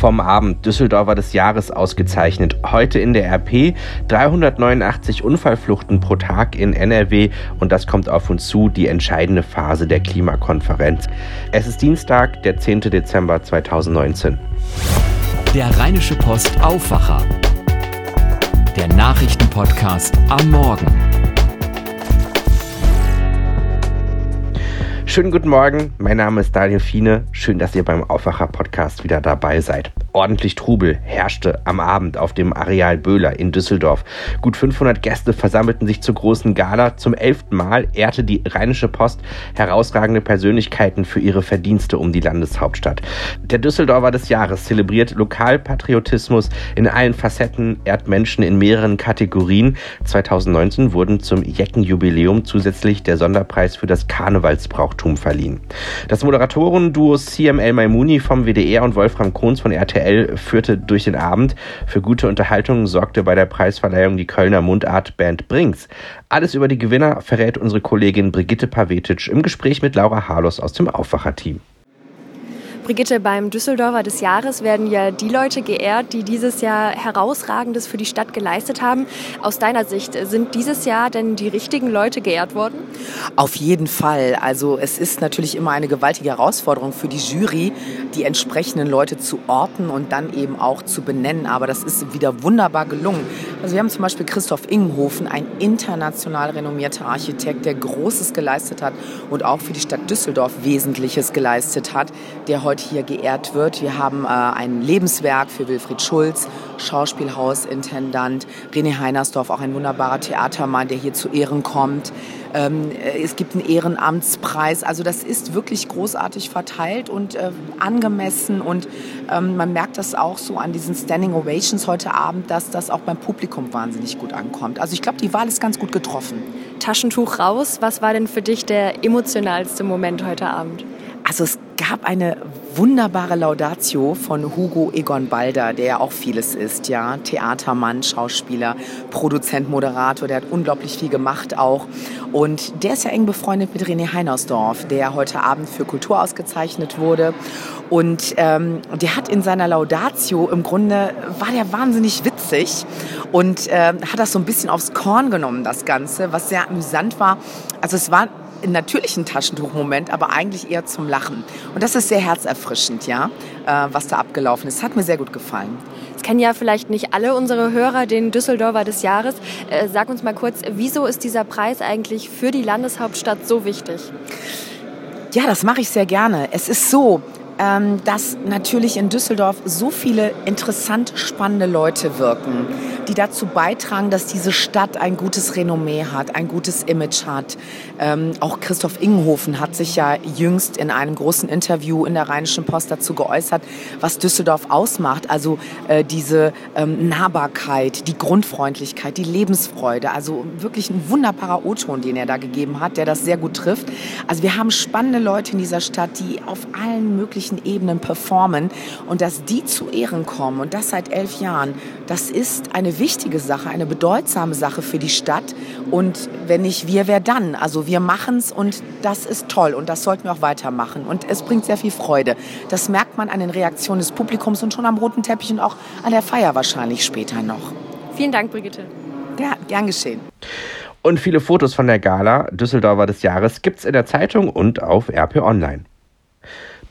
vom Abend Düsseldorfer des Jahres ausgezeichnet. Heute in der RP 389 Unfallfluchten pro Tag in NRW und das kommt auf uns zu, die entscheidende Phase der Klimakonferenz. Es ist Dienstag, der 10. Dezember 2019. Der Rheinische Post Aufwacher. Der Nachrichtenpodcast am Morgen. Schönen guten Morgen, mein Name ist Daniel Fiene. Schön, dass ihr beim Aufwacher-Podcast wieder dabei seid. Ordentlich Trubel herrschte am Abend auf dem Areal Böhler in Düsseldorf. Gut 500 Gäste versammelten sich zur großen Gala. Zum elften Mal ehrte die Rheinische Post herausragende Persönlichkeiten für ihre Verdienste um die Landeshauptstadt. Der Düsseldorfer des Jahres zelebriert Lokalpatriotismus in allen Facetten, ehrt Menschen in mehreren Kategorien. 2019 wurden zum Jeckenjubiläum zusätzlich der Sonderpreis für das Karnevalsbrauchtum verliehen. Das Moderatorenduo CML Maimuni vom WDR und Wolfram Kohns von RTL führte durch den Abend. Für gute Unterhaltung sorgte bei der Preisverleihung die Kölner Mundartband Brinks. Alles über die Gewinner verrät unsere Kollegin Brigitte Pavetic im Gespräch mit Laura Harlos aus dem Aufwacherteam. Brigitte, beim Düsseldorfer des Jahres werden ja die Leute geehrt, die dieses Jahr herausragendes für die Stadt geleistet haben. Aus deiner Sicht, sind dieses Jahr denn die richtigen Leute geehrt worden? Auf jeden Fall. Also es ist natürlich immer eine gewaltige Herausforderung für die Jury, die entsprechenden Leute zu orten und dann eben auch zu benennen. Aber das ist wieder wunderbar gelungen. Also wir haben zum Beispiel Christoph Ingenhofen, ein international renommierter Architekt, der Großes geleistet hat und auch für die Stadt Düsseldorf Wesentliches geleistet hat, der heute hier geehrt wird. Wir haben äh, ein Lebenswerk für Wilfried Schulz, Schauspielhausintendant, René Heinersdorf, auch ein wunderbarer Theatermann, der hier zu Ehren kommt. Ähm, äh, es gibt einen Ehrenamtspreis. Also das ist wirklich großartig verteilt und äh, angemessen. Und ähm, man merkt das auch so an diesen Standing Ovations heute Abend, dass das auch beim Publikum wahnsinnig gut ankommt. Also ich glaube, die Wahl ist ganz gut getroffen. Taschentuch raus. Was war denn für dich der emotionalste Moment heute Abend? Also es gab eine wunderbare Laudatio von Hugo Egon Balder, der ja auch vieles ist, ja, Theatermann, Schauspieler, Produzent, Moderator, der hat unglaublich viel gemacht auch. Und der ist ja eng befreundet mit René Heinersdorf, der heute Abend für Kultur ausgezeichnet wurde. Und ähm, der hat in seiner Laudatio im Grunde war der wahnsinnig witzig und äh, hat das so ein bisschen aufs Korn genommen, das Ganze, was sehr amüsant war. Also es war einen natürlichen Taschentuchmoment, aber eigentlich eher zum Lachen. Und das ist sehr herzerfrischend, ja, äh, was da abgelaufen ist. Hat mir sehr gut gefallen. Es kennen ja vielleicht nicht alle unsere Hörer den Düsseldorfer des Jahres. Äh, sag uns mal kurz, wieso ist dieser Preis eigentlich für die Landeshauptstadt so wichtig? Ja, das mache ich sehr gerne. Es ist so, ähm, dass natürlich in Düsseldorf so viele interessant spannende Leute wirken, die dazu beitragen, dass diese Stadt ein gutes Renommee hat, ein gutes Image hat. Ähm, auch Christoph Ingenhofen hat sich ja jüngst in einem großen Interview in der Rheinischen Post dazu geäußert, was Düsseldorf ausmacht. Also äh, diese ähm, Nahbarkeit, die Grundfreundlichkeit, die Lebensfreude. Also wirklich ein wunderbarer O-Ton, den er da gegeben hat, der das sehr gut trifft. Also wir haben spannende Leute in dieser Stadt, die auf allen möglichen unterschiedlichen Ebenen performen und dass die zu Ehren kommen und das seit elf Jahren, das ist eine wichtige Sache, eine bedeutsame Sache für die Stadt und wenn nicht wir, wer dann? Also wir machen es und das ist toll und das sollten wir auch weitermachen und es bringt sehr viel Freude. Das merkt man an den Reaktionen des Publikums und schon am roten Teppich und auch an der Feier wahrscheinlich später noch. Vielen Dank, Brigitte. Ja, gern geschehen. Und viele Fotos von der Gala Düsseldorfer des Jahres gibt's in der Zeitung und auf RP Online.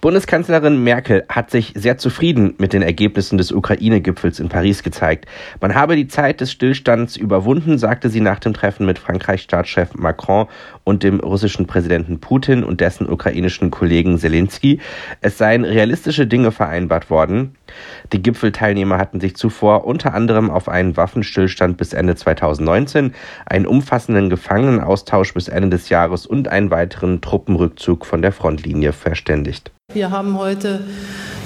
Bundeskanzlerin Merkel hat sich sehr zufrieden mit den Ergebnissen des Ukraine-Gipfels in Paris gezeigt. Man habe die Zeit des Stillstands überwunden, sagte sie nach dem Treffen mit Frankreichs Staatschef Macron und dem russischen Präsidenten Putin und dessen ukrainischen Kollegen Zelensky. Es seien realistische Dinge vereinbart worden. Die Gipfelteilnehmer hatten sich zuvor unter anderem auf einen Waffenstillstand bis Ende 2019, einen umfassenden Gefangenenaustausch bis Ende des Jahres und einen weiteren Truppenrückzug von der Frontlinie verständigt. Wir haben heute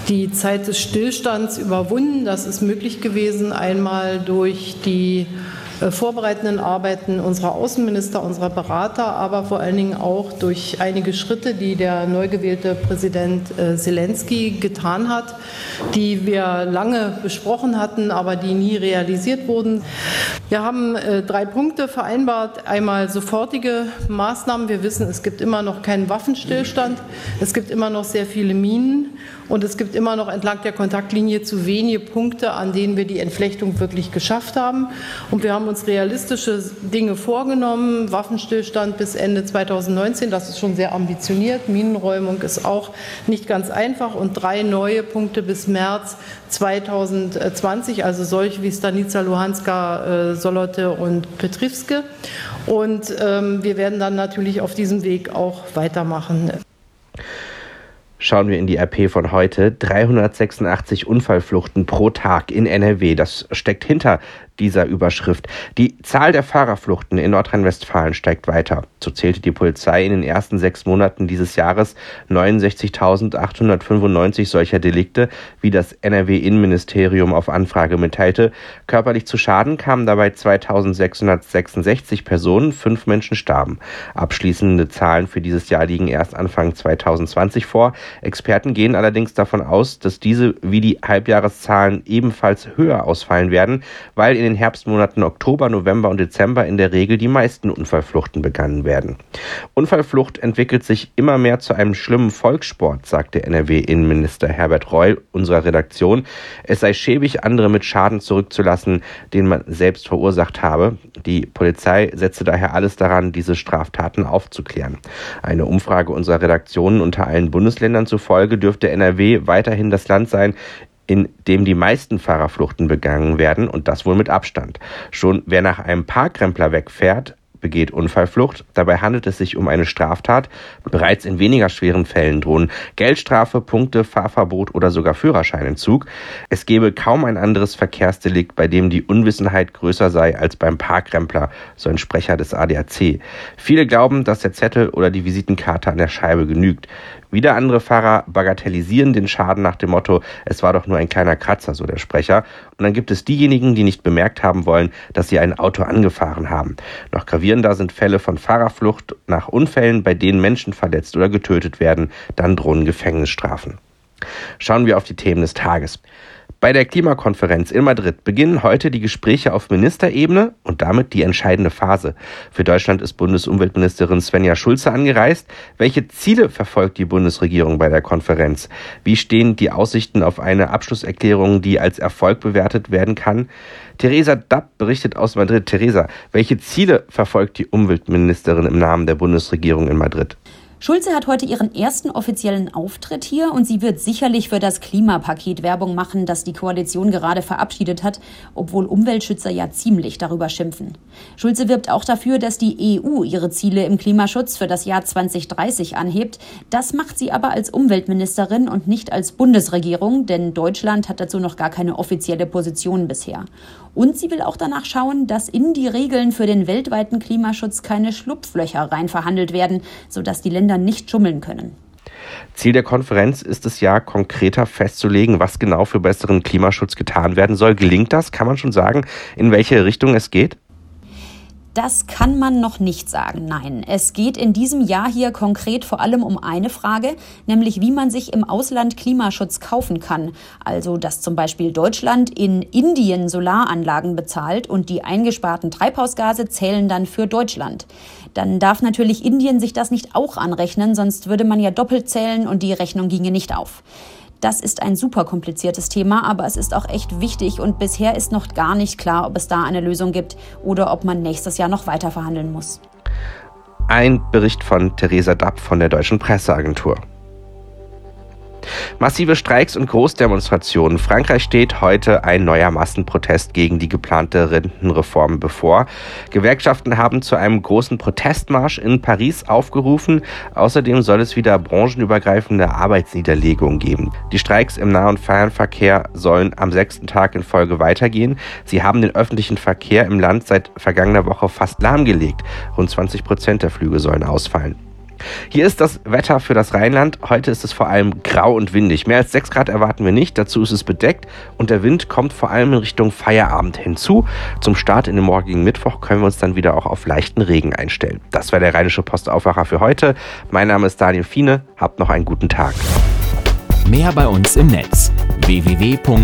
die Zeit des Stillstands überwunden. Das ist möglich gewesen, einmal durch die vorbereitenden Arbeiten unserer Außenminister, unserer Berater, aber vor allen Dingen auch durch einige Schritte, die der neu gewählte Präsident äh, Zelensky getan hat, die wir lange besprochen hatten, aber die nie realisiert wurden. Wir haben äh, drei Punkte vereinbart. Einmal sofortige Maßnahmen. Wir wissen, es gibt immer noch keinen Waffenstillstand. Es gibt immer noch sehr viele Minen. Und es gibt immer noch entlang der Kontaktlinie zu wenige Punkte, an denen wir die Entflechtung wirklich geschafft haben. Und wir haben uns realistische Dinge vorgenommen. Waffenstillstand bis Ende 2019, das ist schon sehr ambitioniert. Minenräumung ist auch nicht ganz einfach. Und drei neue Punkte bis März 2020, also solche wie Stanica, Luhanska, äh, Solote und Petrivske. Und ähm, wir werden dann natürlich auf diesem Weg auch weitermachen. Schauen wir in die RP von heute. 386 Unfallfluchten pro Tag in NRW. Das steckt hinter dieser Überschrift. Die Zahl der Fahrerfluchten in Nordrhein-Westfalen steigt weiter. So zählte die Polizei in den ersten sechs Monaten dieses Jahres 69.895 solcher Delikte, wie das NRW-Innenministerium auf Anfrage mitteilte. Körperlich zu Schaden kamen dabei 2.666 Personen, fünf Menschen starben. Abschließende Zahlen für dieses Jahr liegen erst Anfang 2020 vor. Experten gehen allerdings davon aus, dass diese wie die Halbjahreszahlen ebenfalls höher ausfallen werden, weil in den Herbstmonaten Oktober, November und Dezember in der Regel die meisten Unfallfluchten begangen werden. Unfallflucht entwickelt sich immer mehr zu einem schlimmen Volkssport, sagte NRW-Innenminister Herbert Reul unserer Redaktion. Es sei schäbig, andere mit Schaden zurückzulassen, den man selbst verursacht habe. Die Polizei setze daher alles daran, diese Straftaten aufzuklären. Eine Umfrage unserer Redaktionen unter allen Bundesländern zufolge dürfte NRW weiterhin das Land sein, in dem die meisten Fahrerfluchten begangen werden und das wohl mit Abstand. Schon wer nach einem Parkrempler wegfährt, begeht Unfallflucht. Dabei handelt es sich um eine Straftat. Bereits in weniger schweren Fällen drohen Geldstrafe, Punkte, Fahrverbot oder sogar Führerscheinentzug. Es gäbe kaum ein anderes Verkehrsdelikt, bei dem die Unwissenheit größer sei als beim Parkrempler, so ein Sprecher des ADAC. Viele glauben, dass der Zettel oder die Visitenkarte an der Scheibe genügt. Wieder andere Fahrer bagatellisieren den Schaden nach dem Motto, es war doch nur ein kleiner Kratzer, so der Sprecher. Und dann gibt es diejenigen, die nicht bemerkt haben wollen, dass sie ein Auto angefahren haben. Noch gravierender sind Fälle von Fahrerflucht nach Unfällen, bei denen Menschen verletzt oder getötet werden. Dann drohen Gefängnisstrafen. Schauen wir auf die Themen des Tages. Bei der Klimakonferenz in Madrid beginnen heute die Gespräche auf Ministerebene und damit die entscheidende Phase. Für Deutschland ist Bundesumweltministerin Svenja Schulze angereist. Welche Ziele verfolgt die Bundesregierung bei der Konferenz? Wie stehen die Aussichten auf eine Abschlusserklärung, die als Erfolg bewertet werden kann? Theresa Dapp berichtet aus Madrid. Theresa, welche Ziele verfolgt die Umweltministerin im Namen der Bundesregierung in Madrid? Schulze hat heute ihren ersten offiziellen Auftritt hier und sie wird sicherlich für das Klimapaket Werbung machen, das die Koalition gerade verabschiedet hat, obwohl Umweltschützer ja ziemlich darüber schimpfen. Schulze wirbt auch dafür, dass die EU ihre Ziele im Klimaschutz für das Jahr 2030 anhebt. Das macht sie aber als Umweltministerin und nicht als Bundesregierung, denn Deutschland hat dazu noch gar keine offizielle Position bisher. Und sie will auch danach schauen, dass in die Regeln für den weltweiten Klimaschutz keine Schlupflöcher rein verhandelt werden, sodass die Länder nicht schummeln können. Ziel der Konferenz ist es ja, konkreter festzulegen, was genau für besseren Klimaschutz getan werden soll. Gelingt das? Kann man schon sagen, in welche Richtung es geht? Das kann man noch nicht sagen, nein. Es geht in diesem Jahr hier konkret vor allem um eine Frage, nämlich wie man sich im Ausland Klimaschutz kaufen kann. Also, dass zum Beispiel Deutschland in Indien Solaranlagen bezahlt und die eingesparten Treibhausgase zählen dann für Deutschland. Dann darf natürlich Indien sich das nicht auch anrechnen, sonst würde man ja doppelt zählen und die Rechnung ginge nicht auf. Das ist ein super kompliziertes Thema, aber es ist auch echt wichtig und bisher ist noch gar nicht klar, ob es da eine Lösung gibt oder ob man nächstes Jahr noch weiter verhandeln muss. Ein Bericht von Theresa Dapp von der Deutschen Presseagentur. Massive Streiks und Großdemonstrationen. Frankreich steht heute ein neuer Massenprotest gegen die geplante Rentenreform bevor. Gewerkschaften haben zu einem großen Protestmarsch in Paris aufgerufen. Außerdem soll es wieder branchenübergreifende Arbeitsniederlegungen geben. Die Streiks im Nah- und Fernverkehr sollen am sechsten Tag in Folge weitergehen. Sie haben den öffentlichen Verkehr im Land seit vergangener Woche fast lahmgelegt. Rund 20 Prozent der Flüge sollen ausfallen. Hier ist das Wetter für das Rheinland. Heute ist es vor allem grau und windig. Mehr als 6 Grad erwarten wir nicht. Dazu ist es bedeckt und der Wind kommt vor allem in Richtung Feierabend hinzu. Zum Start in den morgigen Mittwoch können wir uns dann wieder auch auf leichten Regen einstellen. Das war der Rheinische Postaufwacher für heute. Mein Name ist Daniel Fiene. Habt noch einen guten Tag. Mehr bei uns im Netz www.rp-online.de